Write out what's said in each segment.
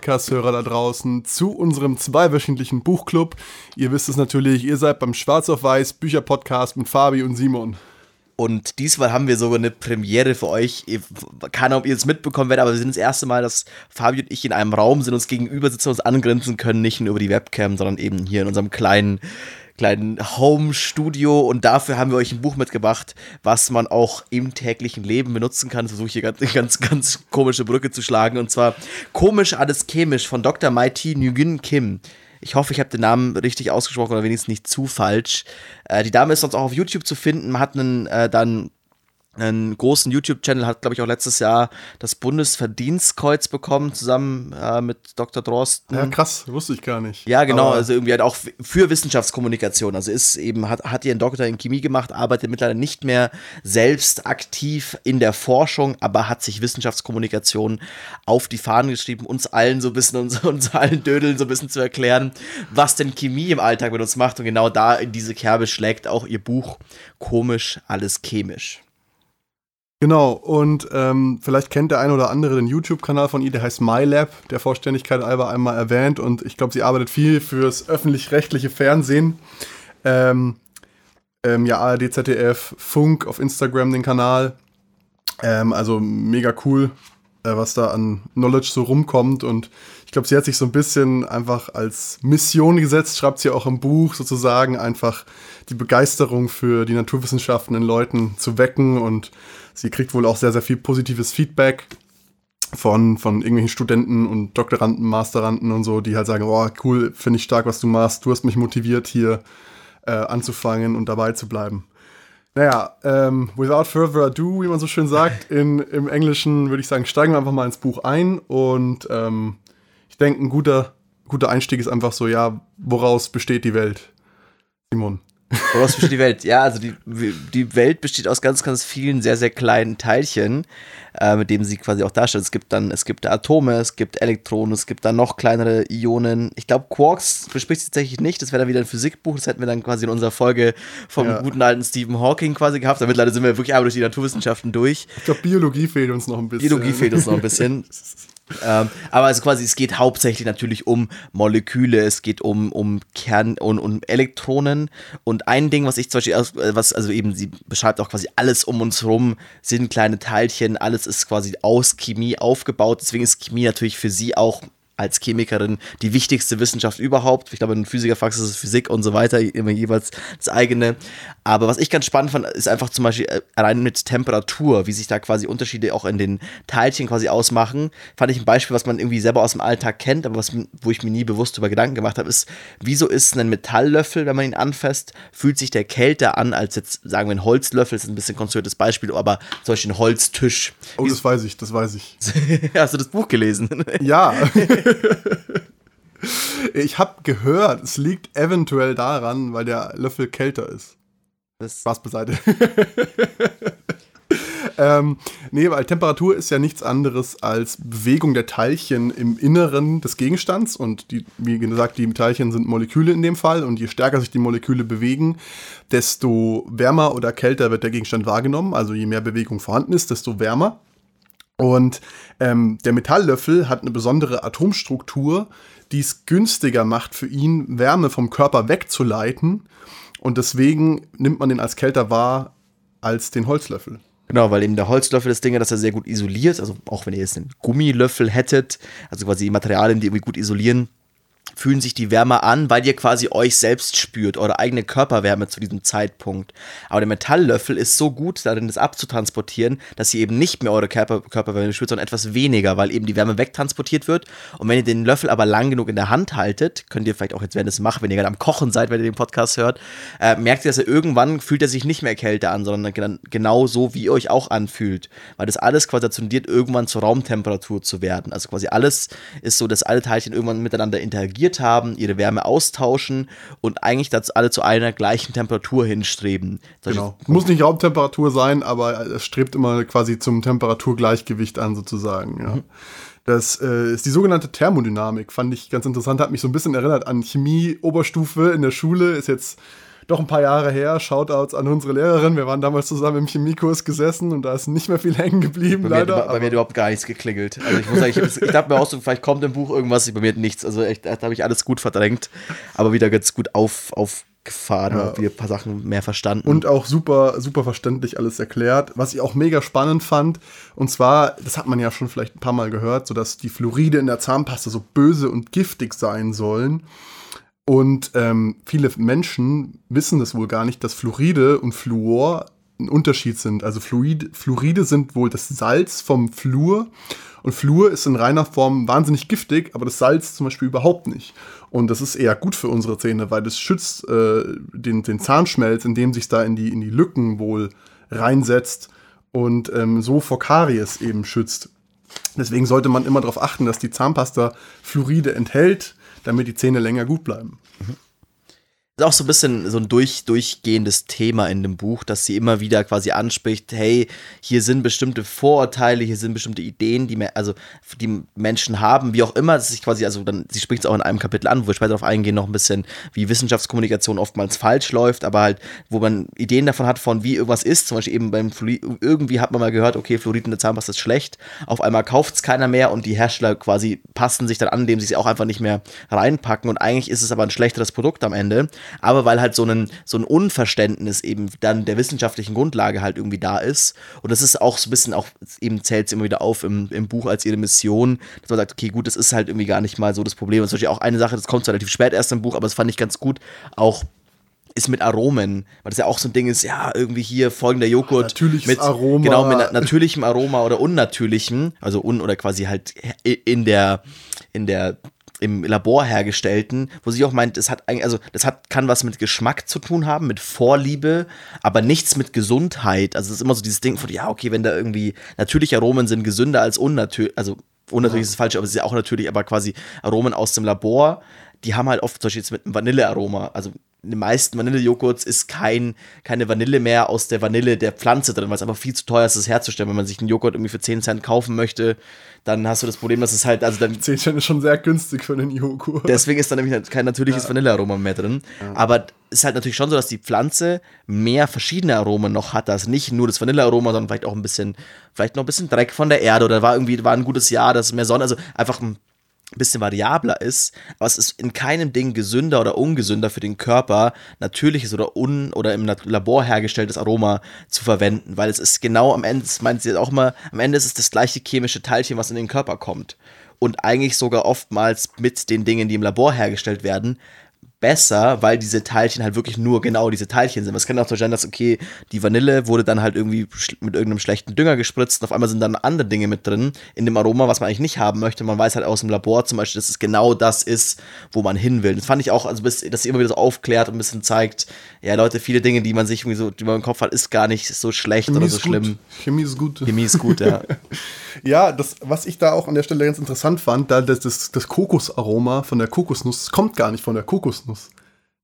Podcast-Hörer da draußen zu unserem zweiwöchentlichen Buchclub. Ihr wisst es natürlich, ihr seid beim Schwarz auf Weiß Bücher-Podcast mit Fabi und Simon. Und diesmal haben wir sogar eine Premiere für euch. Keine Ahnung, ob ihr es mitbekommen werdet, aber wir sind das erste Mal, dass Fabi und ich in einem Raum sind, uns gegenüber sitzen, uns angrenzen können, nicht nur über die Webcam, sondern eben hier in unserem kleinen kleinen Home-Studio und dafür haben wir euch ein Buch mitgebracht, was man auch im täglichen Leben benutzen kann. Versuche hier ganz, ganz, ganz komische Brücke zu schlagen und zwar Komisch, alles chemisch von Dr. Mighty Nguyen Kim. Ich hoffe, ich habe den Namen richtig ausgesprochen oder wenigstens nicht zu falsch. Äh, die Dame ist sonst auch auf YouTube zu finden. Hat einen, äh, dann einen großen YouTube-Channel, hat, glaube ich, auch letztes Jahr das Bundesverdienstkreuz bekommen, zusammen äh, mit Dr. Drosten. Ja, krass, wusste ich gar nicht. Ja, genau, aber also irgendwie halt auch für Wissenschaftskommunikation. Also ist eben, hat, hat ihren Doktor in Chemie gemacht, arbeitet mittlerweile nicht mehr selbst aktiv in der Forschung, aber hat sich Wissenschaftskommunikation auf die Fahnen geschrieben, uns allen so ein bisschen, uns, uns allen Dödeln so ein bisschen zu erklären, was denn Chemie im Alltag mit uns macht. Und genau da in diese Kerbe schlägt auch ihr Buch Komisch, alles chemisch. Genau, und ähm, vielleicht kennt der eine oder andere den YouTube-Kanal von ihr, der heißt MyLab, der Vollständigkeit Alba einmal erwähnt und ich glaube, sie arbeitet viel fürs öffentlich-rechtliche Fernsehen. Ähm, ähm, ja, ARD, ZDF, Funk auf Instagram den Kanal. Ähm, also mega cool, äh, was da an Knowledge so rumkommt und ich glaube, sie hat sich so ein bisschen einfach als Mission gesetzt, schreibt sie auch im Buch sozusagen, einfach die Begeisterung für die Naturwissenschaften in Leuten zu wecken und sie kriegt wohl auch sehr, sehr viel positives Feedback von, von irgendwelchen Studenten und Doktoranden, Masteranden und so, die halt sagen, oh, cool, finde ich stark, was du machst, du hast mich motiviert, hier äh, anzufangen und dabei zu bleiben. Naja, ähm, without further ado, wie man so schön sagt, in, im Englischen würde ich sagen, steigen wir einfach mal ins Buch ein und ähm, denke, ein guter, guter Einstieg ist einfach so, ja, woraus besteht die Welt? Simon. Woraus besteht die Welt? Ja, also die, die Welt besteht aus ganz, ganz vielen sehr, sehr kleinen Teilchen, äh, mit denen sie quasi auch darstellt. Es gibt dann, es gibt Atome, es gibt Elektronen, es gibt dann noch kleinere Ionen. Ich glaube, Quarks bespricht sie tatsächlich nicht. Das wäre dann wieder ein Physikbuch. Das hätten wir dann quasi in unserer Folge vom ja. guten alten Stephen Hawking quasi gehabt. Damit leider sind wir wirklich einmal durch die Naturwissenschaften durch. Ich glaube, Biologie fehlt uns noch ein bisschen. Biologie fehlt uns noch ein bisschen. Ähm, aber also quasi, es geht hauptsächlich natürlich um Moleküle, es geht um, um Kern und um Elektronen. Und ein Ding, was ich zum Beispiel, äh, was, also eben, sie beschreibt auch quasi alles um uns rum, sind kleine Teilchen, alles ist quasi aus Chemie aufgebaut. Deswegen ist Chemie natürlich für sie auch als Chemikerin die wichtigste Wissenschaft überhaupt. Ich glaube, in Physikerfax ist es Physik und so weiter, immer jeweils das eigene. Aber was ich ganz spannend fand, ist einfach zum Beispiel äh, allein mit Temperatur, wie sich da quasi Unterschiede auch in den Teilchen quasi ausmachen. Fand ich ein Beispiel, was man irgendwie selber aus dem Alltag kennt, aber was, wo ich mir nie bewusst über Gedanken gemacht habe, ist, wieso ist ein Metalllöffel, wenn man ihn anfasst, fühlt sich der kälter an als jetzt, sagen wir, ein Holzlöffel, das ist ein bisschen konstruiertes Beispiel, aber zum Beispiel ein Holztisch. Oh, das weiß ich, das weiß ich. Hast du das Buch gelesen? Ja. ich habe gehört, es liegt eventuell daran, weil der Löffel kälter ist. Das Spaß beiseite. ähm, nee, weil Temperatur ist ja nichts anderes als Bewegung der Teilchen im Inneren des Gegenstands. Und die, wie gesagt, die Teilchen sind Moleküle in dem Fall. Und je stärker sich die Moleküle bewegen, desto wärmer oder kälter wird der Gegenstand wahrgenommen. Also je mehr Bewegung vorhanden ist, desto wärmer. Und ähm, der Metalllöffel hat eine besondere Atomstruktur, die es günstiger macht für ihn, Wärme vom Körper wegzuleiten. Und deswegen nimmt man den als kälter wahr als den Holzlöffel. Genau, weil eben der Holzlöffel das Ding, dass er sehr gut isoliert. Also auch wenn ihr jetzt einen Gummilöffel hättet, also quasi Materialien, die irgendwie gut isolieren, fühlen sich die Wärme an, weil ihr quasi euch selbst spürt, eure eigene Körperwärme zu diesem Zeitpunkt. Aber der Metalllöffel ist so gut darin, das abzutransportieren, dass ihr eben nicht mehr eure Körper Körperwärme spürt, sondern etwas weniger, weil eben die Wärme wegtransportiert wird. Und wenn ihr den Löffel aber lang genug in der Hand haltet, könnt ihr vielleicht auch jetzt, wenn ihr es macht, wenn ihr gerade am Kochen seid, wenn ihr den Podcast hört, äh, merkt ihr, dass er irgendwann fühlt er sich nicht mehr kälter an, sondern genau so, wie ihr euch auch anfühlt. Weil das alles quasi dazu tendiert, irgendwann zur Raumtemperatur zu werden. Also quasi alles ist so, dass alle Teilchen irgendwann miteinander interagieren reagiert haben, ihre Wärme austauschen und eigentlich dazu alle zu einer gleichen Temperatur hinstreben. Genau. Muss nicht Raumtemperatur sein, aber es strebt immer quasi zum Temperaturgleichgewicht an, sozusagen. Ja. Mhm. Das äh, ist die sogenannte Thermodynamik, fand ich ganz interessant, hat mich so ein bisschen erinnert an Chemie-Oberstufe in der Schule, ist jetzt doch ein paar Jahre her. Shoutouts an unsere Lehrerin. Wir waren damals zusammen im Chemiekurs gesessen und da ist nicht mehr viel hängen geblieben, bei leider. Mir, bei mir hat überhaupt gar nichts geklingelt. Also ich muss sagen, ich, ich dachte mir auch so, vielleicht kommt im Buch irgendwas, bei mir nichts. Also echt, da habe ich alles gut verdrängt, aber wieder ganz gut auf, auf gefahren, ja. wieder ein paar Sachen mehr verstanden. Und auch super, super verständlich alles erklärt. Was ich auch mega spannend fand, und zwar, das hat man ja schon vielleicht ein paar Mal gehört, so dass die Fluoride in der Zahnpasta so böse und giftig sein sollen. Und ähm, viele Menschen wissen das wohl gar nicht, dass Fluoride und Fluor ein Unterschied sind. Also Fluid, Fluoride sind wohl das Salz vom Fluor und Fluor ist in reiner Form wahnsinnig giftig, aber das Salz zum Beispiel überhaupt nicht. Und das ist eher gut für unsere Zähne, weil das schützt äh, den, den Zahnschmelz, indem sich da in die, in die Lücken wohl reinsetzt und ähm, so vor Karies eben schützt. Deswegen sollte man immer darauf achten, dass die Zahnpasta Fluoride enthält, damit die Zähne länger gut bleiben. Ist auch so ein bisschen so ein durch, durchgehendes Thema in dem Buch, dass sie immer wieder quasi anspricht, hey, hier sind bestimmte Vorurteile, hier sind bestimmte Ideen, die, also, die Menschen haben, wie auch immer, dass sich quasi, also dann, sie spricht es auch in einem Kapitel an, wo wir später darauf eingehen, noch ein bisschen, wie Wissenschaftskommunikation oftmals falsch läuft, aber halt, wo man Ideen davon hat, von wie irgendwas ist, zum Beispiel eben beim Fluorid, irgendwie hat man mal gehört, okay, Fluorid in der Zahnpasta ist schlecht, auf einmal kauft es keiner mehr und die Hersteller quasi passen sich dann an, indem sie es auch einfach nicht mehr reinpacken. Und eigentlich ist es aber ein schlechteres Produkt am Ende aber weil halt so ein, so ein Unverständnis eben dann der wissenschaftlichen Grundlage halt irgendwie da ist. Und das ist auch so ein bisschen auch, eben zählt es immer wieder auf im, im Buch als ihre Mission, dass man sagt, okay, gut, das ist halt irgendwie gar nicht mal so das Problem. Und ist natürlich auch eine Sache, das kommt zwar relativ spät erst im Buch, aber das fand ich ganz gut, auch ist mit Aromen, weil das ja auch so ein Ding ist, ja, irgendwie hier folgender Joghurt Natürliches mit Aroma. genau mit natürlichem Aroma oder unnatürlichem, also un oder quasi halt in der in der im Labor hergestellten, wo sie auch meint, es hat also das hat kann was mit Geschmack zu tun haben, mit Vorliebe, aber nichts mit Gesundheit. Also es ist immer so dieses Ding von ja, okay, wenn da irgendwie natürliche Aromen sind gesünder als unnatürlich, also unnatürlich ist falsch, aber es ist ja auch natürlich, aber quasi Aromen aus dem Labor, die haben halt oft zum Beispiel jetzt mit einem Vanillearoma, also in den meisten Vanillejoghurts ist kein, keine Vanille mehr aus der Vanille der Pflanze drin, weil es einfach viel zu teuer ist, das herzustellen. Wenn man sich einen Joghurt irgendwie für 10 Cent kaufen möchte, dann hast du das Problem, dass es halt, also dann. 10 Cent ist schon sehr günstig für einen Joghurt. Deswegen ist da nämlich kein natürliches ja. Vanillearoma mehr drin. Ja. Aber es ist halt natürlich schon so, dass die Pflanze mehr verschiedene Aromen noch hat, dass nicht nur das Vanillearoma, sondern vielleicht auch ein bisschen, vielleicht noch ein bisschen Dreck von der Erde oder war irgendwie, war ein gutes Jahr, dass mehr Sonne, also einfach ein ein bisschen variabler ist, aber es ist in keinem Ding gesünder oder ungesünder für den Körper, natürliches oder un- oder im Labor hergestelltes Aroma zu verwenden, weil es ist genau am Ende, das meint sie auch mal, am Ende ist es das gleiche chemische Teilchen, was in den Körper kommt. Und eigentlich sogar oftmals mit den Dingen, die im Labor hergestellt werden, besser, weil diese Teilchen halt wirklich nur genau diese Teilchen sind. Es kann auch so sein, dass, okay, die Vanille wurde dann halt irgendwie mit irgendeinem schlechten Dünger gespritzt und auf einmal sind dann andere Dinge mit drin in dem Aroma, was man eigentlich nicht haben möchte. Man weiß halt aus dem Labor zum Beispiel, dass es genau das ist, wo man hin will. Das fand ich auch, also dass sie immer wieder so aufklärt und ein bisschen zeigt, ja, Leute, viele Dinge, die man sich irgendwie so, die man im Kopf hat, ist gar nicht so schlecht Chemie oder so schlimm. Chemie ist gut. Chemie ist gut, ja. ja, das, was ich da auch an der Stelle ganz interessant fand, da das, das, das Kokosaroma von der Kokosnuss kommt gar nicht von der Kokosnuss. Kokosnuss.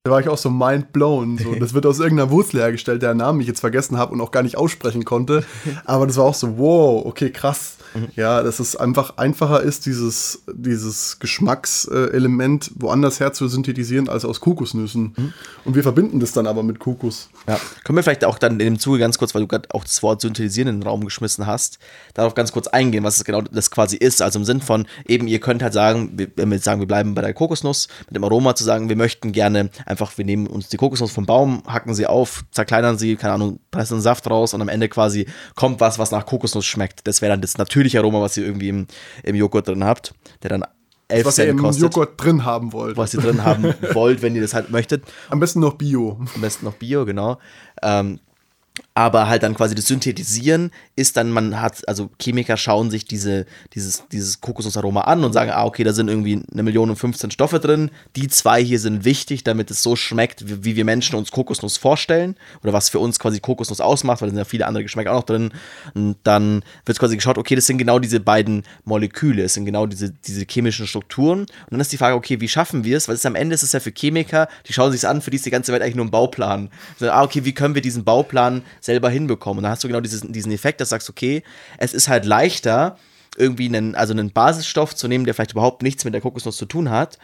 Da war ich auch so mind blown. So. Das wird aus irgendeiner Wurzel hergestellt, deren Namen ich jetzt vergessen habe und auch gar nicht aussprechen konnte. Aber das war auch so, wow, okay, krass. Mhm. Ja, dass es einfach einfacher ist, dieses, dieses Geschmackselement woanders her zu synthetisieren als aus Kokosnüssen. Mhm. Und wir verbinden das dann aber mit Kokos. Ja. Können wir vielleicht auch dann in dem Zuge ganz kurz, weil du gerade auch das Wort synthetisieren in den Raum geschmissen hast, darauf ganz kurz eingehen, was es genau das quasi ist. Also im Sinn von eben, ihr könnt halt sagen, wenn wir sagen, wir bleiben bei der Kokosnuss, mit dem Aroma zu sagen, wir möchten gerne einfach, wir nehmen uns die Kokosnuss vom Baum, hacken sie auf, zerkleinern sie, keine Ahnung, pressen Saft raus und am Ende quasi kommt was, was nach Kokosnuss schmeckt. Das wäre dann das natürliche Aroma, was ihr irgendwie im, im Joghurt drin habt, der dann 11 was Cent ihr im kostet. Joghurt drin haben wollt. Was ihr drin haben wollt, wenn ihr das halt möchtet. Am besten noch Bio. Am besten noch Bio, genau. Ähm, aber halt dann quasi das Synthetisieren ist dann, man hat, also Chemiker schauen sich diese, dieses, dieses Kokosnussaroma an und sagen, ah, okay, da sind irgendwie eine Million und 15 Stoffe drin. Die zwei hier sind wichtig, damit es so schmeckt, wie, wie wir Menschen uns Kokosnuss vorstellen oder was für uns quasi Kokosnuss ausmacht, weil da sind ja viele andere Geschmäcker auch noch drin. Und dann wird quasi geschaut, okay, das sind genau diese beiden Moleküle, es sind genau diese, diese chemischen Strukturen. Und dann ist die Frage, okay, wie schaffen wir es? Weil es am Ende ist es ja für Chemiker, die schauen sich an, für die ist die ganze Welt eigentlich nur ein Bauplan. So, ah, okay, wie können wir diesen Bauplan selber hinbekommen. Und dann hast du genau dieses, diesen Effekt, dass du sagst, okay, es ist halt leichter, irgendwie einen, also einen Basisstoff zu nehmen, der vielleicht überhaupt nichts mit der Kokosnuss zu tun hat,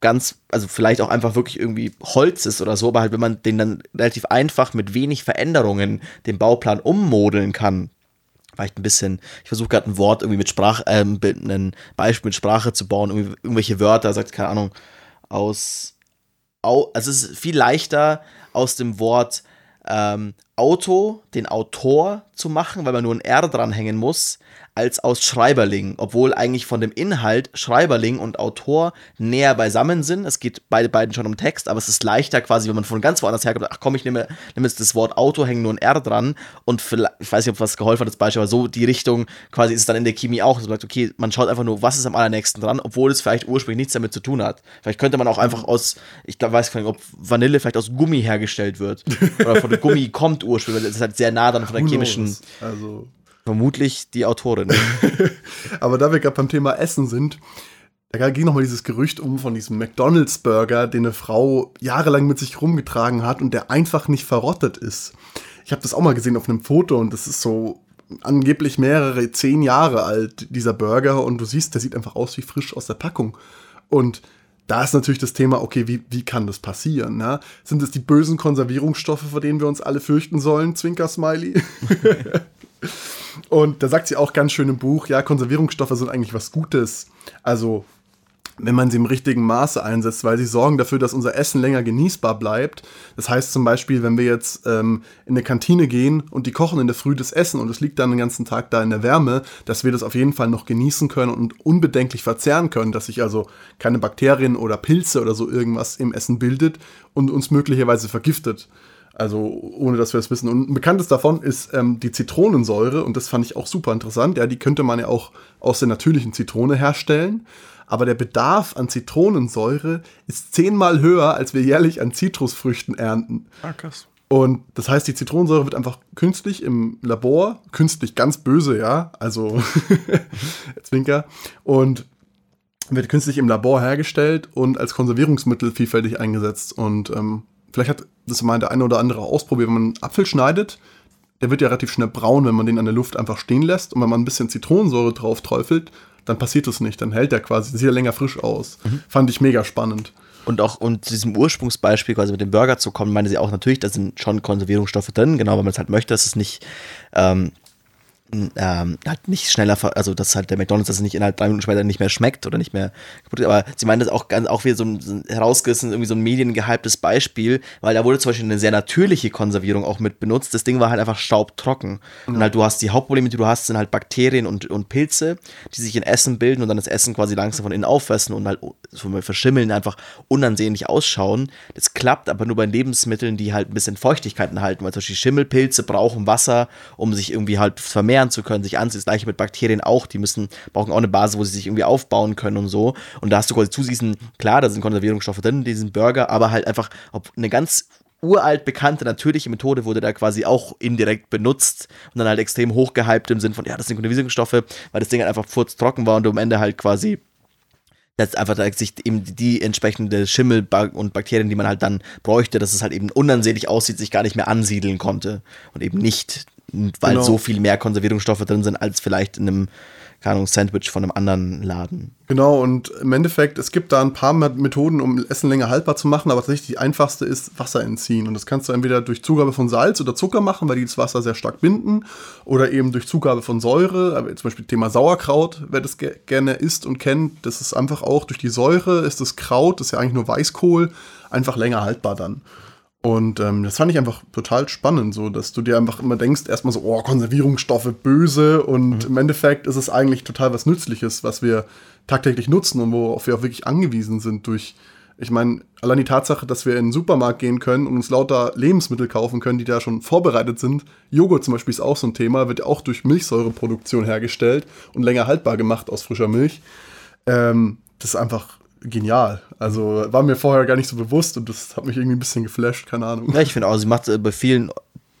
ganz, also vielleicht auch einfach wirklich irgendwie Holz ist oder so, aber halt, wenn man den dann relativ einfach mit wenig Veränderungen den Bauplan ummodeln kann, vielleicht ein bisschen, ich versuche gerade ein Wort irgendwie mit Sprache, äh, ein Beispiel mit Sprache zu bauen, irgendwelche Wörter, sagt, keine Ahnung, aus, au, also es ist viel leichter aus dem Wort ähm, Auto den Autor zu machen, weil man nur ein R dranhängen muss, als aus Schreiberling, obwohl eigentlich von dem Inhalt Schreiberling und Autor näher beisammen sind. Es geht beide beiden schon um Text, aber es ist leichter quasi, wenn man von ganz woanders herkommt, ach komm, ich nehme, nehme jetzt das Wort Auto, hänge nur ein R dran und ich weiß nicht, ob was geholfen hat, das Beispiel, aber so die Richtung quasi ist es dann in der Chemie auch, man sagt, okay, man schaut einfach nur, was ist am allernächsten dran, obwohl es vielleicht ursprünglich nichts damit zu tun hat. Vielleicht könnte man auch einfach aus, ich glaub, weiß gar nicht, ob Vanille vielleicht aus Gummi hergestellt wird oder von Gummi kommt ursprünglich, weil es ist halt sehr nah dann von der chemischen also Vermutlich die Autorin. Aber da wir gerade beim Thema Essen sind, da ging nochmal dieses Gerücht um von diesem McDonalds-Burger, den eine Frau jahrelang mit sich rumgetragen hat und der einfach nicht verrottet ist. Ich habe das auch mal gesehen auf einem Foto und das ist so angeblich mehrere zehn Jahre alt, dieser Burger, und du siehst, der sieht einfach aus wie frisch aus der Packung. Und da ist natürlich das Thema, okay, wie, wie kann das passieren? Ne? Sind es die bösen Konservierungsstoffe, vor denen wir uns alle fürchten sollen? Zwinker-Smiley. Und da sagt sie auch ganz schön im Buch, ja, Konservierungsstoffe sind eigentlich was Gutes. Also, wenn man sie im richtigen Maße einsetzt, weil sie sorgen dafür, dass unser Essen länger genießbar bleibt. Das heißt zum Beispiel, wenn wir jetzt ähm, in eine Kantine gehen und die kochen in der Früh das Essen und es liegt dann den ganzen Tag da in der Wärme, dass wir das auf jeden Fall noch genießen können und unbedenklich verzehren können, dass sich also keine Bakterien oder Pilze oder so irgendwas im Essen bildet und uns möglicherweise vergiftet. Also ohne dass wir es wissen. Und ein bekanntes davon ist ähm, die Zitronensäure und das fand ich auch super interessant. Ja, die könnte man ja auch aus der natürlichen Zitrone herstellen. Aber der Bedarf an Zitronensäure ist zehnmal höher, als wir jährlich an Zitrusfrüchten ernten. Ah, krass. Und das heißt, die Zitronensäure wird einfach künstlich im Labor, künstlich ganz böse, ja, also Zwinker, und wird künstlich im Labor hergestellt und als Konservierungsmittel vielfältig eingesetzt. Und ähm, vielleicht hat das mal der eine oder andere ausprobiert, wenn man einen Apfel schneidet, der wird ja relativ schnell braun, wenn man den an der Luft einfach stehen lässt. Und wenn man ein bisschen Zitronensäure drauf träufelt, dann passiert das nicht. Dann hält der quasi, sieht er länger frisch aus. Mhm. Fand ich mega spannend. Und auch um zu diesem Ursprungsbeispiel quasi mit dem Burger zu kommen, meine sie auch natürlich, da sind schon Konservierungsstoffe drin, genau, weil man es halt möchte, dass es nicht ähm, ähm, halt nicht schneller, also dass halt der McDonalds das nicht innerhalb drei Minuten später nicht mehr schmeckt oder nicht mehr kaputt ist. Aber sie meinen das auch ganz auch wieder so ein, so ein herausgerissen, irgendwie so ein mediengehyptes Beispiel, weil da wurde zum Beispiel eine sehr natürliche Konservierung auch mit benutzt. Das Ding war halt einfach staubtrocken. Mhm. Und halt du hast die Hauptprobleme, die du hast, sind halt Bakterien und, und Pilze, die sich in Essen bilden und dann das Essen quasi langsam von innen auffressen und halt so verschimmeln, einfach unansehnlich ausschauen. Das klappt aber nur bei Lebensmitteln, die halt ein bisschen Feuchtigkeit enthalten, weil zum Beispiel Schimmelpilze brauchen Wasser, um sich irgendwie halt vermehren vermehren zu können, sich anziehen. Das gleiche mit Bakterien auch, die müssen, brauchen auch eine Basis, wo sie sich irgendwie aufbauen können und so. Und da hast du quasi zu diesen, klar, da sind Konservierungsstoffe drin in diesem Burger, aber halt einfach eine ganz uralt bekannte natürliche Methode wurde da quasi auch indirekt benutzt und dann halt extrem hochgehypt im Sinn von, ja, das sind Konservierungsstoffe, weil das Ding halt einfach furztrocken war und du am Ende halt quasi dass einfach da sich eben die entsprechende Schimmel und Bakterien, die man halt dann bräuchte, dass es halt eben unansehnlich aussieht, sich gar nicht mehr ansiedeln konnte und eben nicht weil genau. so viel mehr Konservierungsstoffe drin sind als vielleicht in einem keine Ahnung, Sandwich von einem anderen Laden. Genau, und im Endeffekt, es gibt da ein paar Methoden, um Essen länger haltbar zu machen, aber tatsächlich die einfachste ist Wasser entziehen. Und das kannst du entweder durch Zugabe von Salz oder Zucker machen, weil die das Wasser sehr stark binden, oder eben durch Zugabe von Säure, aber zum Beispiel Thema Sauerkraut, wer das ge gerne isst und kennt, das ist einfach auch durch die Säure, ist das Kraut, das ist ja eigentlich nur Weißkohl, einfach länger haltbar dann. Und ähm, das fand ich einfach total spannend, so dass du dir einfach immer denkst, erstmal so, oh, Konservierungsstoffe böse und mhm. im Endeffekt ist es eigentlich total was Nützliches, was wir tagtäglich nutzen und worauf wir auch wirklich angewiesen sind durch, ich meine, allein die Tatsache, dass wir in den Supermarkt gehen können und uns lauter Lebensmittel kaufen können, die da schon vorbereitet sind. Joghurt zum Beispiel ist auch so ein Thema, wird ja auch durch Milchsäureproduktion hergestellt und länger haltbar gemacht aus frischer Milch. Ähm, das ist einfach genial. Also war mir vorher gar nicht so bewusst und das hat mich irgendwie ein bisschen geflasht, keine Ahnung. Ja, ich finde auch, sie macht äh, bei vielen,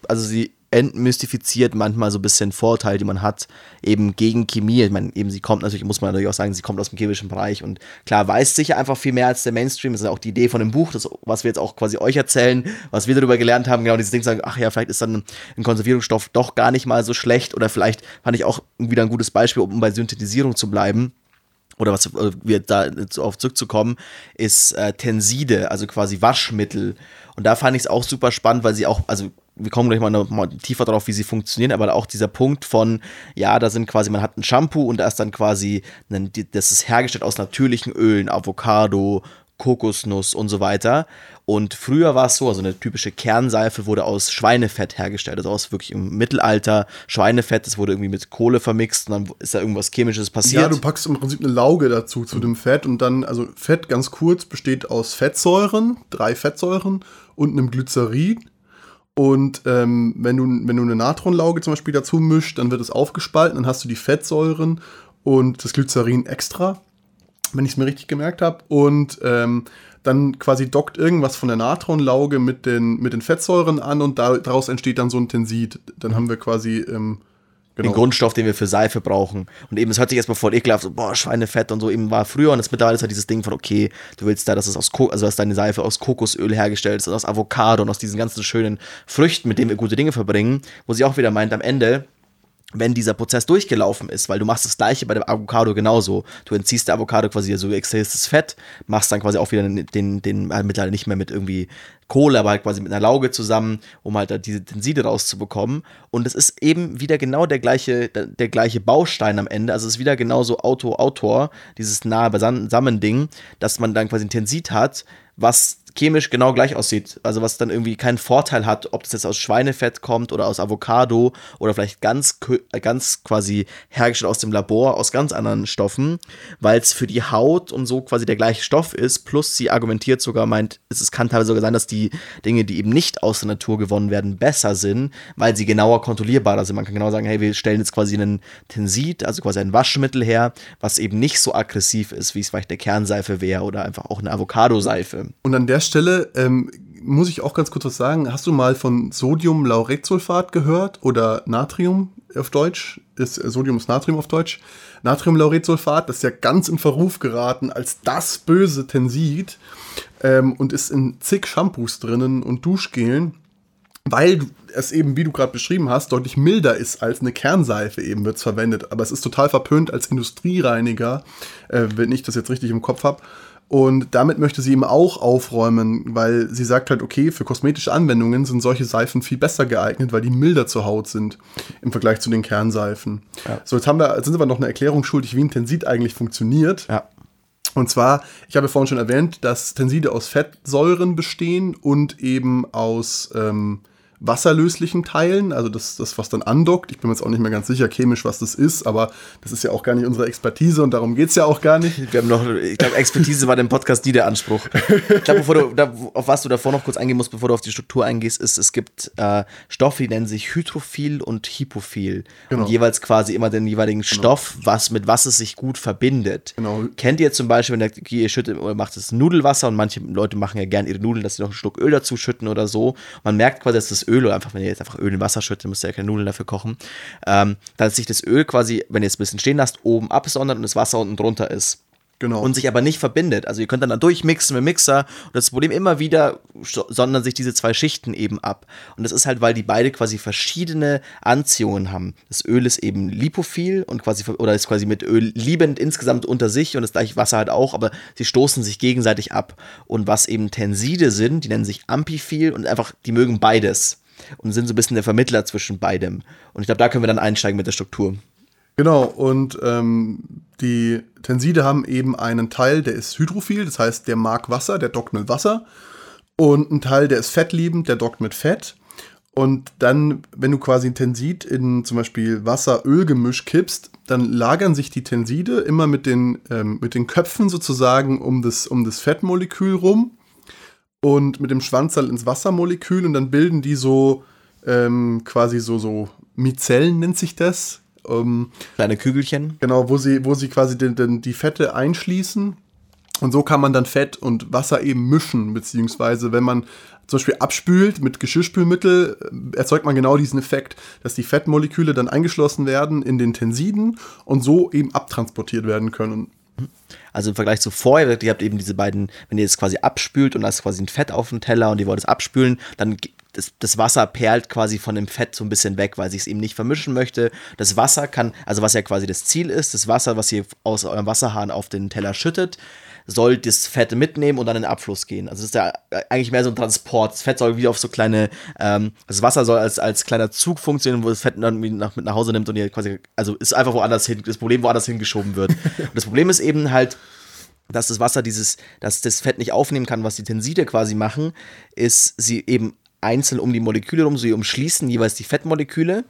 also sie entmystifiziert manchmal so ein bisschen Vorteile, die man hat, eben gegen Chemie. Ich meine, eben sie kommt natürlich, muss man natürlich auch sagen, sie kommt aus dem chemischen Bereich und klar weiß sicher einfach viel mehr als der Mainstream. Das ist ja auch die Idee von dem Buch, das, was wir jetzt auch quasi euch erzählen, was wir darüber gelernt haben, genau dieses Ding sagen, ach ja, vielleicht ist dann ein Konservierungsstoff doch gar nicht mal so schlecht oder vielleicht fand ich auch wieder ein gutes Beispiel, um bei Synthetisierung zu bleiben oder was äh, wir da auf zurückzukommen, ist äh, Tenside, also quasi Waschmittel. Und da fand ich es auch super spannend, weil sie auch, also wir kommen gleich mal, noch mal tiefer darauf, wie sie funktionieren, aber auch dieser Punkt von, ja, da sind quasi, man hat ein Shampoo und da ist dann quasi, ein, das ist hergestellt aus natürlichen Ölen, Avocado, Kokosnuss und so weiter. Und früher war es so, also eine typische Kernseife wurde aus Schweinefett hergestellt, also aus wirklich im Mittelalter Schweinefett, das wurde irgendwie mit Kohle vermixt und dann ist da irgendwas Chemisches passiert. Ja, du packst im Prinzip eine Lauge dazu zu dem Fett und dann, also Fett ganz kurz besteht aus Fettsäuren, drei Fettsäuren und einem Glycerin. Und ähm, wenn, du, wenn du eine Natronlauge zum Beispiel dazu mischt, dann wird es aufgespalten, dann hast du die Fettsäuren und das Glycerin extra wenn ich es mir richtig gemerkt habe. Und ähm, dann quasi dockt irgendwas von der Natronlauge mit den, mit den Fettsäuren an und da, daraus entsteht dann so ein Tensid. Dann haben wir quasi ähm, genau. den Grundstoff, den wir für Seife brauchen. Und eben, es hört sich erstmal voll ekelhaft, so, boah, Schweinefett und so eben war früher und jetzt mittlerweile ist halt dieses Ding von, okay, du willst da, dass es aus, Ko also dass deine Seife aus Kokosöl hergestellt ist, aus Avocado und aus diesen ganzen schönen Früchten, mit denen wir gute Dinge verbringen, wo sie auch wieder meint, am Ende wenn dieser Prozess durchgelaufen ist, weil du machst das gleiche bei der Avocado genauso. Du entziehst der Avocado quasi, also du extrahierst das Fett, machst dann quasi auch wieder den, den, den halt nicht mehr mit irgendwie Kohle, aber halt quasi mit einer Lauge zusammen, um halt da diese Tenside rauszubekommen. Und es ist eben wieder genau der gleiche, der, der gleiche Baustein am Ende. Also es ist wieder genauso Auto-Autor, dieses nahe Beisammen-Ding, dass man dann quasi ein Tensid hat, was chemisch genau gleich aussieht. Also was dann irgendwie keinen Vorteil hat, ob das jetzt aus Schweinefett kommt oder aus Avocado oder vielleicht ganz, ganz quasi hergestellt aus dem Labor, aus ganz anderen Stoffen, weil es für die Haut und so quasi der gleiche Stoff ist. Plus sie argumentiert sogar, meint, es kann teilweise sogar sein, dass die Dinge, die eben nicht aus der Natur gewonnen werden, besser sind, weil sie genauer kontrollierbarer sind. Man kann genau sagen, hey, wir stellen jetzt quasi einen Tensid, also quasi ein Waschmittel her, was eben nicht so aggressiv ist, wie es vielleicht eine Kernseife wäre oder einfach auch eine Avocado-Seife. Und an der Stelle ähm, muss ich auch ganz kurz was sagen. Hast du mal von Sodiumlauretsulfat gehört oder Natrium auf Deutsch? Ist, äh, Sodium ist Natrium auf Deutsch. Natriumlauretsulfat, das ist ja ganz in Verruf geraten als das böse Tensid ähm, und ist in zig Shampoos drinnen und Duschgelen, weil es eben, wie du gerade beschrieben hast, deutlich milder ist als eine Kernseife eben wird es verwendet. Aber es ist total verpönt als Industriereiniger, äh, wenn ich das jetzt richtig im Kopf habe. Und damit möchte sie eben auch aufräumen, weil sie sagt halt, okay, für kosmetische Anwendungen sind solche Seifen viel besser geeignet, weil die milder zur Haut sind im Vergleich zu den Kernseifen. Ja. So, jetzt haben wir, jetzt sind wir noch eine Erklärung schuldig, wie ein Tensid eigentlich funktioniert. Ja. Und zwar, ich habe vorhin schon erwähnt, dass Tenside aus Fettsäuren bestehen und eben aus ähm, wasserlöslichen Teilen, also das, das, was dann andockt. Ich bin mir jetzt auch nicht mehr ganz sicher chemisch, was das ist, aber das ist ja auch gar nicht unsere Expertise und darum geht es ja auch gar nicht. Wir haben noch, ich glaube, Expertise war dem Podcast nie der Anspruch. Ich glaube, bevor du, da, auf was du davor noch kurz eingehen musst, bevor du auf die Struktur eingehst, ist, es gibt äh, Stoffe, die nennen sich Hydrophil und Hypophil. Genau. Und jeweils quasi immer den jeweiligen genau. Stoff, was mit was es sich gut verbindet. Genau. Kennt ihr zum Beispiel, wenn der ihr schüttet oder macht es Nudelwasser und manche Leute machen ja gerne ihre Nudeln, dass sie noch einen Schluck Öl dazu schütten oder so. Man merkt quasi, dass das Öl oder einfach, wenn ihr jetzt einfach Öl in Wasser schüttet, müsst ihr ja keine Nudeln dafür kochen, ähm, dass sich das Öl quasi, wenn ihr es ein bisschen stehen lasst, oben absondert und das Wasser unten drunter ist. Genau. Und sich aber nicht verbindet. Also ihr könnt dann, dann durchmixen mit Mixer und das Problem immer wieder sondern sich diese zwei Schichten eben ab. Und das ist halt, weil die beide quasi verschiedene Anziehungen haben. Das Öl ist eben lipophil und quasi, oder ist quasi mit Öl liebend insgesamt unter sich und das gleiche Wasser halt auch, aber sie stoßen sich gegenseitig ab. Und was eben Tenside sind, die nennen sich ampiphil und einfach, die mögen beides und sind so ein bisschen der Vermittler zwischen beidem. Und ich glaube, da können wir dann einsteigen mit der Struktur. Genau, und ähm, die Tenside haben eben einen Teil, der ist hydrophil, das heißt, der mag Wasser, der dockt mit Wasser. Und ein Teil, der ist fettliebend, der dockt mit Fett. Und dann, wenn du quasi ein Tensid in zum Beispiel Wasser-Öl-Gemisch kippst, dann lagern sich die Tenside immer mit den, ähm, mit den Köpfen sozusagen um das, um das Fettmolekül rum und mit dem Schwanzteil ins Wassermolekül und dann bilden die so ähm, quasi so, so Mizellen nennt sich das. Ähm, Kleine Kügelchen. Genau, wo sie, wo sie quasi den, den, die Fette einschließen. Und so kann man dann Fett und Wasser eben mischen, beziehungsweise wenn man zum Beispiel abspült mit Geschirrspülmittel, äh, erzeugt man genau diesen Effekt, dass die Fettmoleküle dann eingeschlossen werden in den Tensiden und so eben abtransportiert werden können. Also im Vergleich zu vorher, ihr habt eben diese beiden, wenn ihr es quasi abspült und da ist quasi ein Fett auf dem Teller und ihr wollt es abspülen, dann das, das Wasser perlt quasi von dem Fett so ein bisschen weg, weil sich es eben nicht vermischen möchte. Das Wasser kann, also was ja quasi das Ziel ist, das Wasser, was ihr aus eurem Wasserhahn auf den Teller schüttet, soll das Fett mitnehmen und dann in den Abfluss gehen. Also das ist ja eigentlich mehr so ein Transport. Das Fett soll wie auf so kleine, ähm, das Wasser soll als, als kleiner Zug funktionieren, wo das Fett dann nach, mit nach Hause nimmt und ihr quasi, also ist einfach woanders hin, das Problem woanders hingeschoben wird. und das Problem ist eben halt, dass das Wasser dieses, dass das Fett nicht aufnehmen kann, was die Tenside quasi machen, ist sie eben einzeln um die Moleküle rum, sie umschließen jeweils die Fettmoleküle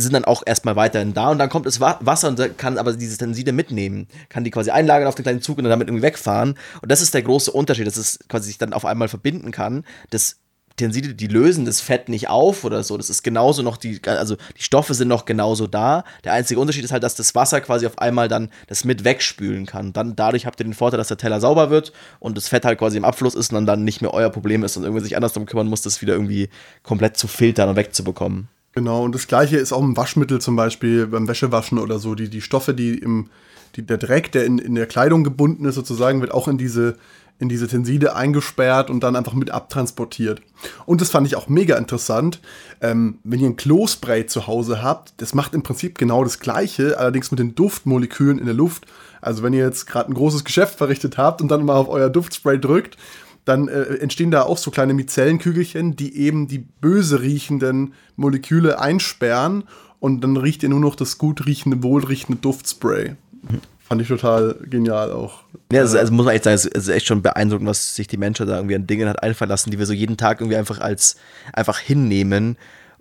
sind dann auch erstmal weiterhin da und dann kommt das Wasser und kann aber diese Tenside mitnehmen, kann die quasi einlagern auf den kleinen Zug und dann damit irgendwie wegfahren. Und das ist der große Unterschied, dass es quasi sich dann auf einmal verbinden kann. Das Tenside, die lösen das Fett nicht auf oder so. Das ist genauso noch die, also die Stoffe sind noch genauso da. Der einzige Unterschied ist halt, dass das Wasser quasi auf einmal dann das mit wegspülen kann. Dann dadurch habt ihr den Vorteil, dass der Teller sauber wird und das Fett halt quasi im Abfluss ist und dann, dann nicht mehr euer Problem ist und irgendwie sich anders darum kümmern muss, das wieder irgendwie komplett zu filtern und wegzubekommen. Genau, und das gleiche ist auch im Waschmittel zum Beispiel, beim Wäschewaschen oder so. Die, die Stoffe, die im, die, der Dreck, der in, in der Kleidung gebunden ist, sozusagen, wird auch in diese, in diese Tenside eingesperrt und dann einfach mit abtransportiert. Und das fand ich auch mega interessant. Ähm, wenn ihr ein Klospray zu Hause habt, das macht im Prinzip genau das Gleiche, allerdings mit den Duftmolekülen in der Luft. Also wenn ihr jetzt gerade ein großes Geschäft verrichtet habt und dann mal auf euer Duftspray drückt, dann äh, entstehen da auch so kleine Mizellenkügelchen, die eben die böse riechenden Moleküle einsperren und dann riecht ihr nur noch das gut riechende, wohlriechende Duftspray. Fand ich total genial auch. Ja, also, also muss man echt sagen, es ist echt schon beeindruckend, was sich die Menschheit da irgendwie an Dingen hat einfallen lassen, die wir so jeden Tag irgendwie einfach als einfach hinnehmen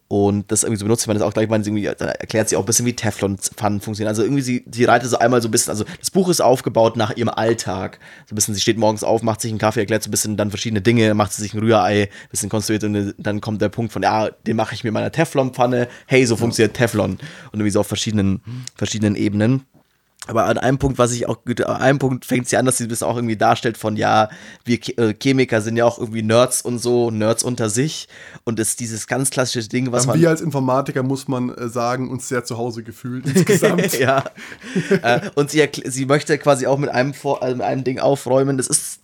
und das irgendwie so benutzt, man das auch gleich mal irgendwie, dann erklärt sie auch ein bisschen, wie Teflon-Pfannen funktionieren. Also irgendwie, sie, sie reitet so einmal so ein bisschen, also das Buch ist aufgebaut nach ihrem Alltag. So ein bisschen, sie steht morgens auf, macht sich einen Kaffee, erklärt so ein bisschen dann verschiedene Dinge, macht sie sich ein Rührei, ein bisschen konstruiert und dann kommt der Punkt von, ja, den mache ich mir meiner Teflon-Pfanne, hey, so funktioniert Teflon. Und irgendwie so auf verschiedenen, verschiedenen Ebenen. Aber an einem Punkt, was ich auch, an einem Punkt fängt sie an, dass sie das auch irgendwie darstellt von, ja, wir äh, Chemiker sind ja auch irgendwie Nerds und so, Nerds unter sich. Und es ist dieses ganz klassische Ding, was man. Wir als Informatiker, muss man äh, sagen, uns sehr zu Hause gefühlt insgesamt. ja. äh, und sie, sie möchte quasi auch mit einem, Vor mit einem Ding aufräumen. Das ist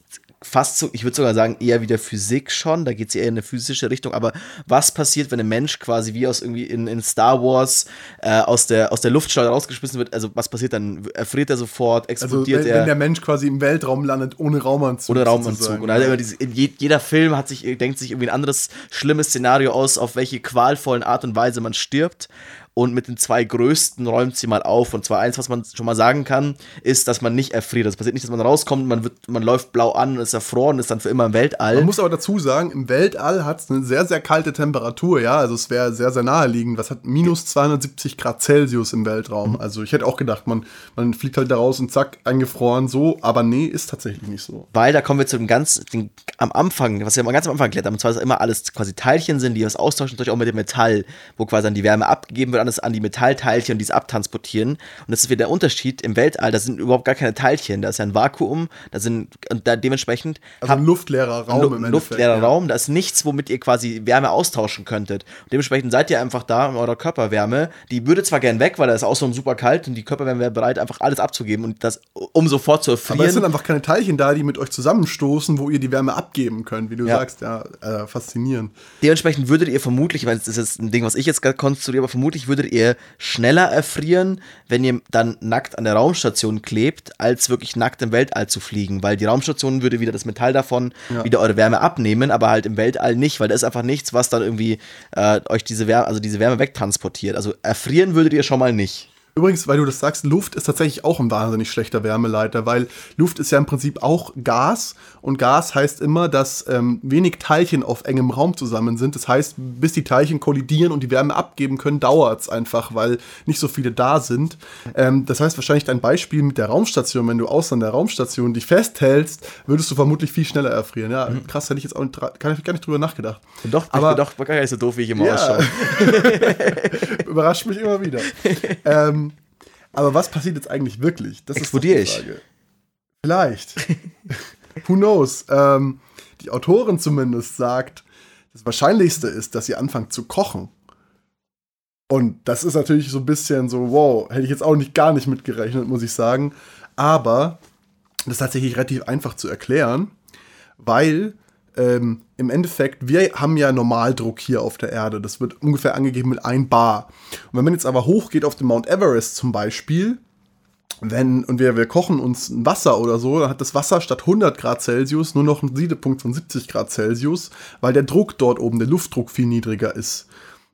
fast so, ich würde sogar sagen, eher wieder Physik schon, da geht es eher in eine physische Richtung, aber was passiert, wenn ein Mensch quasi wie aus irgendwie in, in Star Wars äh, aus, der, aus der Luftschleuse rausgeschmissen wird, also was passiert dann? Erfriert er sofort, explodiert also, wenn, er? wenn der Mensch quasi im Weltraum landet, ohne Raumanzug. Ohne Raumanzug. Und also diese, jeder Film hat sich, denkt sich irgendwie ein anderes schlimmes Szenario aus, auf welche qualvollen Art und Weise man stirbt und mit den zwei größten räumt sie mal auf. Und zwar eins, was man schon mal sagen kann, ist, dass man nicht erfriert. Das passiert nicht, dass man rauskommt, man, wird, man läuft blau an und ist erfroren, ist dann für immer im Weltall. Man muss aber dazu sagen, im Weltall hat es eine sehr, sehr kalte Temperatur, ja. Also es wäre sehr, sehr naheliegend. Was hat minus 270 Grad Celsius im Weltraum? Mhm. Also ich hätte auch gedacht, man, man fliegt halt da raus und zack, eingefroren so. Aber nee, ist tatsächlich nicht so. Weil da kommen wir zu dem ganz, den, am Anfang, was wir ganz am Anfang erklärt haben, und zwar, dass immer alles quasi Teilchen sind, die was austauschen, natürlich auch mit dem Metall, wo quasi dann die Wärme abgegeben wird alles an die Metallteilchen und die es abtransportieren. Und das ist wieder der Unterschied. Im Weltall, da sind überhaupt gar keine Teilchen. Da ist ja ein Vakuum, da sind, und da dementsprechend. Also ein luftleerer Raum im Luftleerer ja. Raum, da ist nichts, womit ihr quasi Wärme austauschen könntet. Und dementsprechend seid ihr einfach da in eurer Körperwärme. Die würde zwar gern weg, weil da ist auch so super kalt und die Körperwärme wäre bereit, einfach alles abzugeben und das, um sofort zu erfrieren. Aber es sind einfach keine Teilchen da, die mit euch zusammenstoßen, wo ihr die Wärme abgeben könnt, wie du ja. sagst. Ja, äh, faszinierend. Dementsprechend würdet ihr vermutlich, weil das ist ein Ding, was ich jetzt gerade konstruiere, aber vermutlich würdet ihr schneller erfrieren, wenn ihr dann nackt an der Raumstation klebt, als wirklich nackt im Weltall zu fliegen, weil die Raumstation würde wieder das Metall davon ja. wieder eure Wärme abnehmen, aber halt im Weltall nicht, weil da ist einfach nichts, was dann irgendwie äh, euch diese Wärme, also diese Wärme wegtransportiert. Also erfrieren würdet ihr schon mal nicht. Übrigens, weil du das sagst, Luft ist tatsächlich auch ein wahnsinnig schlechter Wärmeleiter, weil Luft ist ja im Prinzip auch Gas und Gas heißt immer, dass ähm, wenig Teilchen auf engem Raum zusammen sind. Das heißt, bis die Teilchen kollidieren und die Wärme abgeben können, dauert es einfach, weil nicht so viele da sind. Ähm, das heißt, wahrscheinlich dein Beispiel mit der Raumstation, wenn du außer der Raumstation dich festhältst, würdest du vermutlich viel schneller erfrieren. Ja, mhm. krass, hätte ich jetzt auch nicht, kann ich gar nicht drüber nachgedacht. Doch, aber ich doch gar nicht so doof, wie ich immer ja. ausschaue. Überrascht mich immer wieder. ähm, aber was passiert jetzt eigentlich wirklich? Das Explodiere ist die Frage. ich? Vielleicht. Who knows? Ähm, die Autorin zumindest sagt, das Wahrscheinlichste ist, dass sie anfangen zu kochen. Und das ist natürlich so ein bisschen so, wow, hätte ich jetzt auch nicht gar nicht mitgerechnet, muss ich sagen. Aber das ist tatsächlich relativ einfach zu erklären, weil ähm, im Endeffekt, wir haben ja Normaldruck hier auf der Erde. Das wird ungefähr angegeben mit 1 Bar. Und wenn man jetzt aber hochgeht auf den Mount Everest zum Beispiel, wenn, und wir, wir kochen uns ein Wasser oder so, dann hat das Wasser statt 100 Grad Celsius nur noch einen Siedepunkt von 70 Grad Celsius, weil der Druck dort oben, der Luftdruck viel niedriger ist.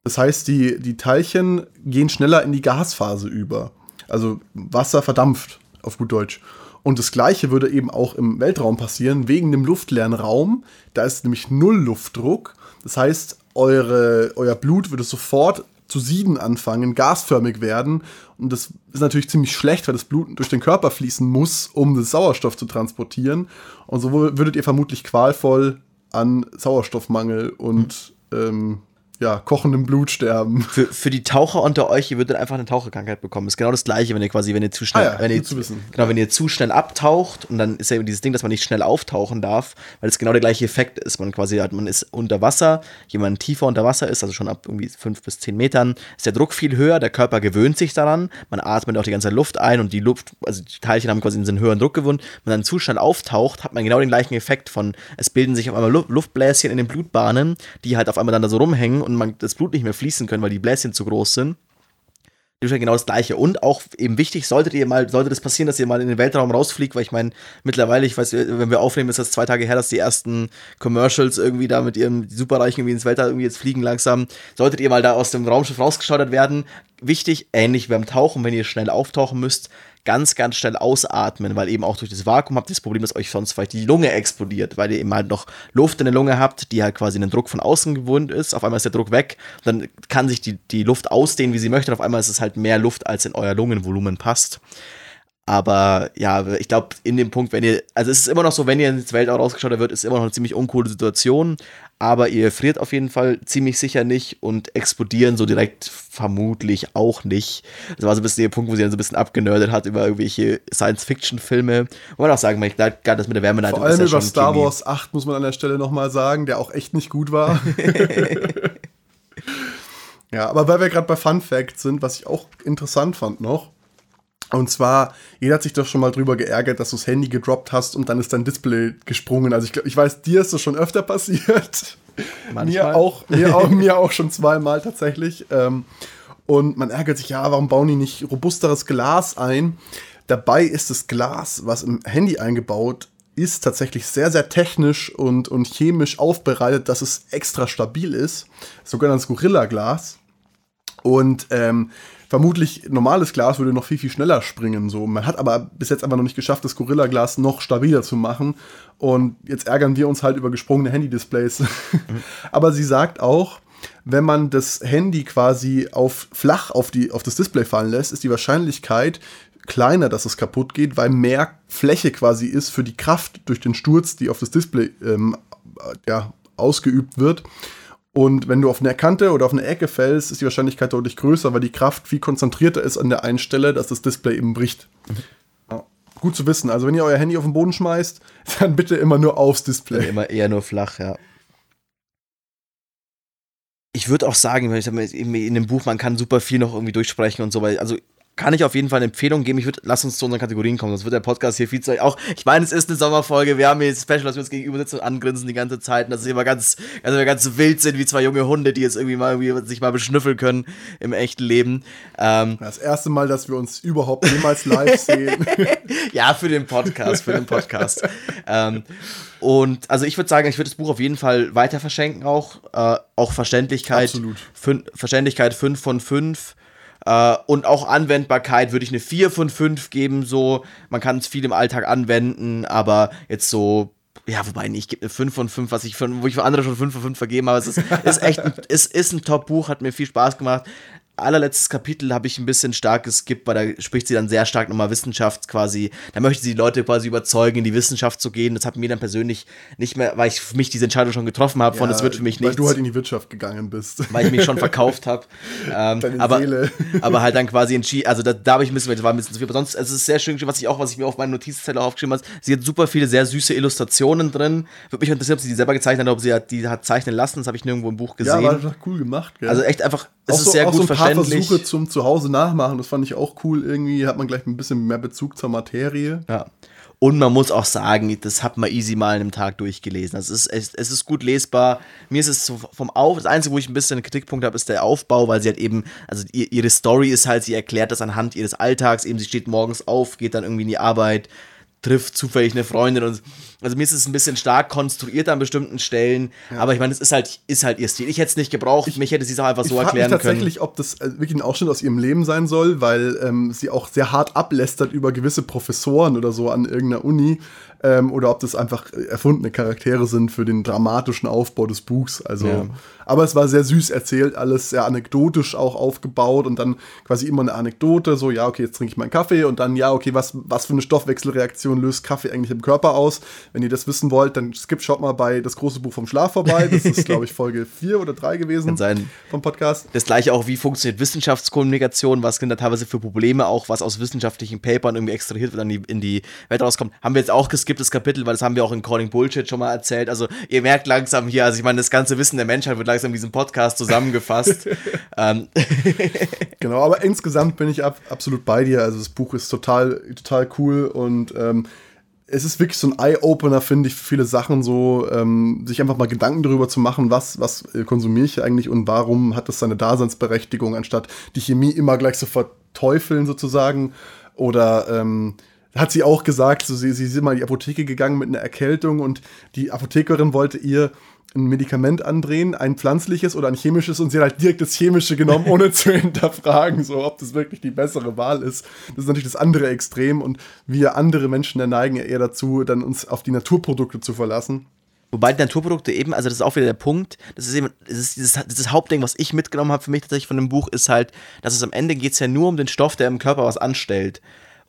Das heißt, die, die Teilchen gehen schneller in die Gasphase über. Also Wasser verdampft, auf gut Deutsch. Und das gleiche würde eben auch im Weltraum passieren, wegen dem luftleeren Raum. Da ist nämlich null Luftdruck. Das heißt, eure, euer Blut würde sofort zu sieden anfangen, gasförmig werden. Und das ist natürlich ziemlich schlecht, weil das Blut durch den Körper fließen muss, um den Sauerstoff zu transportieren. Und so würdet ihr vermutlich qualvoll an Sauerstoffmangel und ähm, ja, kochendem Blut sterben. Für, für die Taucher unter euch, ihr würdet einfach eine Taucherkrankheit bekommen. Ist genau das gleiche, wenn ihr quasi, wenn ihr zu schnell, Ah ja, wenn ihr, zu wissen. genau, wenn ihr zu schnell abtaucht und dann ist ja eben dieses Ding, dass man nicht schnell auftauchen darf, weil es genau der gleiche Effekt ist. Man quasi hat, man ist unter Wasser, jemand tiefer unter Wasser ist, also schon ab irgendwie fünf bis zehn Metern, ist der Druck viel höher, der Körper gewöhnt sich daran, man atmet auch die ganze Luft ein und die Luft, also die Teilchen haben quasi einen höheren Druck gewonnen. Wenn man dann zu schnell auftaucht, hat man genau den gleichen Effekt von, es bilden sich auf einmal Lu- Luftbläschen in den Blutbahnen, die halt auf einmal dann da so rumhängen und man das Blut nicht mehr fließen können, weil die Bläschen zu groß sind. Genau das Gleiche. Und auch eben wichtig, solltet ihr mal, sollte das passieren, dass ihr mal in den Weltraum rausfliegt, weil ich meine, mittlerweile, ich weiß, wenn wir aufnehmen, ist das zwei Tage her, dass die ersten Commercials irgendwie da mit ihrem Superreichen irgendwie ins Weltall irgendwie jetzt fliegen langsam. Solltet ihr mal da aus dem Raumschiff rausgeschaudert werden, wichtig, ähnlich wie beim Tauchen, wenn ihr schnell auftauchen müsst, ganz, ganz schnell ausatmen, weil eben auch durch das Vakuum habt ihr das Problem, dass euch sonst vielleicht die Lunge explodiert, weil ihr eben halt noch Luft in der Lunge habt, die halt quasi den Druck von außen gewohnt ist. Auf einmal ist der Druck weg, dann kann sich die, die Luft ausdehnen, wie sie möchte. Und auf einmal ist es halt mehr Luft, als in euer Lungenvolumen passt. Aber ja, ich glaube, in dem Punkt, wenn ihr, also es ist immer noch so, wenn ihr ins Weltall rausgeschaut wird, ist immer noch eine ziemlich uncoole Situation. Aber ihr friert auf jeden Fall ziemlich sicher nicht und explodieren so direkt vermutlich auch nicht. Das war so ein bisschen der Punkt, wo sie dann so ein bisschen abgenördet hat über irgendwelche Science-Fiction-Filme. Und man auch sagen, ich glaube, gerade das mit der Wärmeleitung Vor allem ja über schon Star Chemie. Wars 8 muss man an der Stelle nochmal sagen, der auch echt nicht gut war. ja, aber weil wir gerade bei Fun Facts sind, was ich auch interessant fand noch. Und zwar, jeder hat sich doch schon mal drüber geärgert, dass du das Handy gedroppt hast und dann ist dein Display gesprungen. Also ich, glaub, ich weiß, dir ist das schon öfter passiert. Manchmal. Mir auch, mir auch, mir auch schon zweimal tatsächlich. Ähm, und man ärgert sich, ja, warum bauen die nicht robusteres Glas ein? Dabei ist das Glas, was im Handy eingebaut ist, tatsächlich sehr, sehr technisch und, und chemisch aufbereitet, dass es extra stabil ist. Sogenanntes Gorilla-Glas. Und ähm, vermutlich normales Glas würde noch viel, viel schneller springen. So. Man hat aber bis jetzt einfach noch nicht geschafft, das Gorilla-Glas noch stabiler zu machen. Und jetzt ärgern wir uns halt über gesprungene Handy-Displays. aber sie sagt auch, wenn man das Handy quasi auf flach auf, die, auf das Display fallen lässt, ist die Wahrscheinlichkeit kleiner, dass es kaputt geht, weil mehr Fläche quasi ist für die Kraft durch den Sturz, die auf das Display ähm, ja, ausgeübt wird. Und wenn du auf eine Kante oder auf eine Ecke fällst, ist die Wahrscheinlichkeit deutlich größer, weil die Kraft viel konzentrierter ist an der einen Stelle, dass das Display eben bricht. Ja. Gut zu wissen. Also wenn ihr euer Handy auf den Boden schmeißt, dann bitte immer nur aufs Display. Immer eher nur flach, ja. Ich würde auch sagen, ich sag mal, in dem Buch, man kann super viel noch irgendwie durchsprechen und so, weil, also kann ich auf jeden Fall eine Empfehlung geben. Ich würde, lass uns zu unseren Kategorien kommen, sonst wird der Podcast hier viel zu auch. Ich meine, es ist eine Sommerfolge, wir haben hier Special, dass wir uns gegenüber sitzen und angrinsen die ganze Zeit und dass es immer ganz, also wir ganz wild sind wie zwei junge Hunde, die jetzt irgendwie mal irgendwie sich mal beschnüffeln können im echten Leben. Ähm, Das erste Mal, dass wir uns überhaupt jemals live sehen. ja, für den Podcast, für den Podcast. ähm, und also ich würde sagen, ich würde das Buch auf jeden Fall weiter verschenken auch. Äh, auch Verständlichkeit. Absolut. Fün Verständlichkeit 5 von 5. Äh, und auch Anwendbarkeit würde ich eine 4 von 5 geben. So, man kann es viel im Alltag anwenden, aber jetzt so. Ja, wobei, nee, ich gebe eine 5 von 5, was ich für, wo ich für andere schon 5 von 5 vergeben habe. Es ist, ist echt es ist ein Top-Buch, hat mir viel Spaß gemacht allerletztes Kapitel habe ich ein bisschen stark geskippt, weil da spricht sie dann sehr stark nochmal Wissenschaft quasi. Da möchte sie die Leute quasi überzeugen, in die Wissenschaft zu gehen. Das hat mir dann persönlich nicht mehr, weil ich für mich diese Entscheidung schon getroffen habe, von es wird für mich Weil nichts. du halt in die Wirtschaft gegangen bist. weil ich mich schon verkauft habe. Ähm, Deine aber, Seele. aber halt dann quasi entschieden, also da, da habe ich ein bisschen, das war ein bisschen zu viel. Aber sonst, es ist sehr schön, was ich auch, was ich mir auf meinen Notizzettel aufgeschrieben habe. Sie hat super viele sehr süße Illustrationen drin. Würde mich interessieren, ob sie die selber gezeichnet hat, ob sie die hat zeichnen lassen. Das habe ich nirgendwo im Buch Ja, gesehen. war doch cool gemacht. Gell? also echt einfach, es auch ist so, sehr auch gut so ein paar. Versuche zum Zuhause nachmachen, das fand ich auch cool. Irgendwie hat man gleich ein bisschen mehr Bezug zur Materie. Ja. Und man muss auch sagen, das hat man easy mal in einem Tag durchgelesen. Es ist, es ist gut lesbar. Mir ist es so vom Auf, das Einzige, wo ich ein bisschen einen Kritikpunkt habe, ist der Aufbau, weil sie halt eben, also ihre Story ist halt, sie erklärt das anhand ihres Alltags, eben sie steht morgens auf, geht dann irgendwie in die Arbeit, trifft zufällig eine Freundin und also mir ist es ein bisschen stark konstruiert an bestimmten Stellen, ja. aber ich meine, es ist halt, ist halt ihr Stil. Ich hätte es nicht gebraucht, ich, mich hätte sie es auch einfach so erklären mich tatsächlich, können. ob das äh, wirklich ein Ausschnitt aus ihrem Leben sein soll, weil ähm, sie auch sehr hart ablästert über gewisse Professoren oder so an irgendeiner Uni ähm, oder ob das einfach erfundene Charaktere sind für den dramatischen Aufbau des Buchs. Also, ja. aber es war sehr süß erzählt, alles sehr anekdotisch auch aufgebaut und dann quasi immer eine Anekdote, so ja, okay, jetzt trinke ich meinen Kaffee und dann ja, okay, was, was für eine Stoffwechselreaktion löst Kaffee eigentlich im Körper aus? Wenn ihr das wissen wollt, dann skippt, schaut mal bei das große Buch vom Schlaf vorbei. Das ist, glaube ich, Folge 4 oder 3 gewesen sein. vom Podcast. Das gleiche auch, wie funktioniert Wissenschaftskommunikation, was sind da teilweise für Probleme auch, was aus wissenschaftlichen Papern irgendwie extrahiert wird, dann in die Welt rauskommt. Haben wir jetzt auch geskipptes Kapitel, weil das haben wir auch in Calling Bullshit schon mal erzählt. Also ihr merkt langsam hier, also ich meine, das ganze Wissen der Menschheit wird langsam in diesem Podcast zusammengefasst. ähm. genau, aber insgesamt bin ich ab, absolut bei dir. Also das Buch ist total, total cool und ähm, es ist wirklich so ein Eye-Opener, finde ich, für viele Sachen, so ähm, sich einfach mal Gedanken darüber zu machen, was, was äh, konsumiere ich eigentlich und warum hat das seine Daseinsberechtigung, anstatt die Chemie immer gleich zu verteufeln sozusagen. Oder ähm, hat sie auch gesagt, so, sie, sie ist mal in die Apotheke gegangen mit einer Erkältung und die Apothekerin wollte ihr ein Medikament andrehen, ein pflanzliches oder ein chemisches und sie hat halt direkt das chemische genommen, ohne zu hinterfragen, so ob das wirklich die bessere Wahl ist. Das ist natürlich das andere Extrem und wir andere Menschen neigen ja eher dazu, dann uns auf die Naturprodukte zu verlassen. Wobei die Naturprodukte eben, also das ist auch wieder der Punkt, das ist eben, das ist dieses, dieses Hauptding, was ich mitgenommen habe für mich tatsächlich von dem Buch, ist halt, dass es am Ende geht es ja nur um den Stoff, der im Körper was anstellt.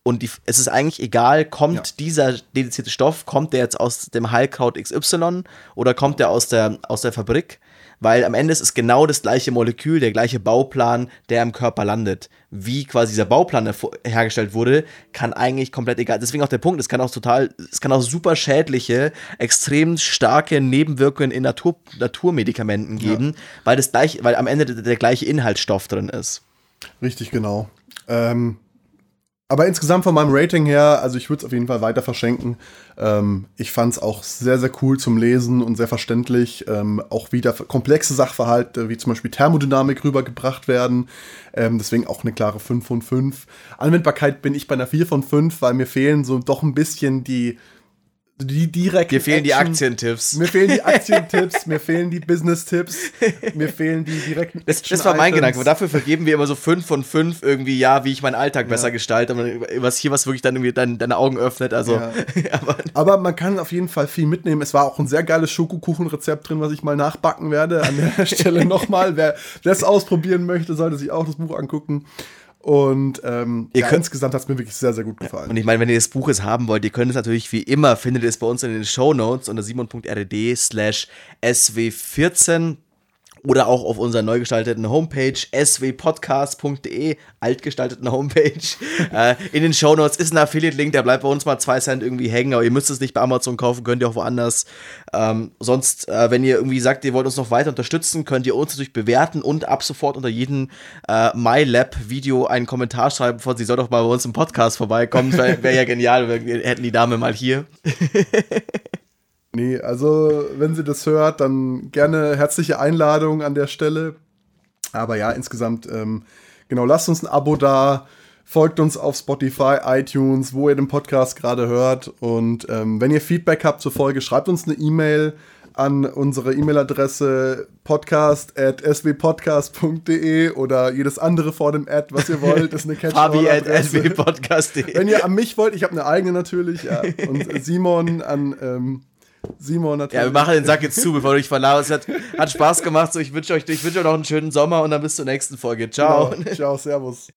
Und die, es ist eigentlich egal, kommt ja. dieser dedizierte Stoff, kommt der jetzt aus dem Heilkraut XY oder kommt der aus der, aus der Fabrik? Weil am Ende ist es genau das gleiche Molekül, der gleiche Bauplan, der im Körper landet. Wie quasi dieser Bauplan hergestellt wurde, kann eigentlich komplett egal. Deswegen auch der Punkt, es kann auch total, es kann auch super schädliche, extrem starke Nebenwirkungen in Natur, Naturmedikamenten geben, ja. weil das gleich, weil am Ende der, der gleiche Inhaltsstoff drin ist. Richtig, genau. Ähm, aber insgesamt von meinem Rating her, also ich würde es auf jeden Fall weiter verschenken. Ähm, ich fand es auch sehr, sehr cool zum Lesen und sehr verständlich. Ähm, auch wieder komplexe Sachverhalte, wie zum Beispiel Thermodynamik rübergebracht werden. Ähm, deswegen auch eine klare 5 von 5. Anwendbarkeit bin ich bei einer 4 von 5, weil mir fehlen so doch ein bisschen die die direkt. Mir fehlen Action. die Aktientipps. Mir fehlen die Aktientipps, mir fehlen die Business-Tipps, mir fehlen die direkten. Das, das war mein Gedanke. Dafür vergeben wir immer so fünf von fünf irgendwie, ja, wie ich meinen Alltag ja. besser gestalte. Was hier was wirklich dann irgendwie dein, deine Augen öffnet. Also, ja. aber, aber, man kann auf jeden Fall viel mitnehmen. Es war auch ein sehr geiles Schokokuchenrezept drin, was ich mal nachbacken werde. An der Stelle nochmal. Wer das ausprobieren möchte, sollte sich auch das Buch angucken. Und ähm, ihr ja, könnt, insgesamt hat es mir wirklich sehr, sehr gut gefallen. Und ich meine, wenn ihr das Buch jetzt haben wollt, ihr könnt es natürlich wie immer, findet ihr es bei uns in den Show Notes unter simon.rd slash sw14 oder auch auf unserer neu gestalteten Homepage swpodcast.de, altgestalteten Homepage. äh, in den Shownotes ist ein Affiliate-Link, der bleibt bei uns mal zwei Cent irgendwie hängen, aber ihr müsst es nicht bei Amazon kaufen, könnt ihr auch woanders. Ähm, sonst, äh, wenn ihr irgendwie sagt, ihr wollt uns noch weiter unterstützen, könnt ihr uns natürlich bewerten und ab sofort unter jedem äh, MyLab-Video einen Kommentar schreiben von, sie soll doch mal bei uns im Podcast vorbeikommen. Wäre wär ja genial, wir hätten die Dame mal hier. Nee, also wenn sie das hört, dann gerne herzliche Einladung an der Stelle. Aber ja, insgesamt, ähm, genau, lasst uns ein Abo da, folgt uns auf Spotify, iTunes, wo ihr den Podcast gerade hört. Und ähm, wenn ihr Feedback habt zur Folge, schreibt uns eine E-Mail an unsere E-Mail-Adresse podcast at swpodcast.de oder jedes andere vor dem Ad, was ihr wollt. Das ist eine catch Fabi at swpodcast.de. Wenn ihr an mich wollt, ich habe eine eigene natürlich. Ja. Und Simon an ähm, Simon natürlich. Ja, wir machen den Sack jetzt zu, bevor du dich verlagerst. Hat, hat Spaß gemacht. So, ich wünsche euch, wünsch euch noch einen schönen Sommer und dann bis zur nächsten Folge. Ciao. Genau. Ciao, Servus.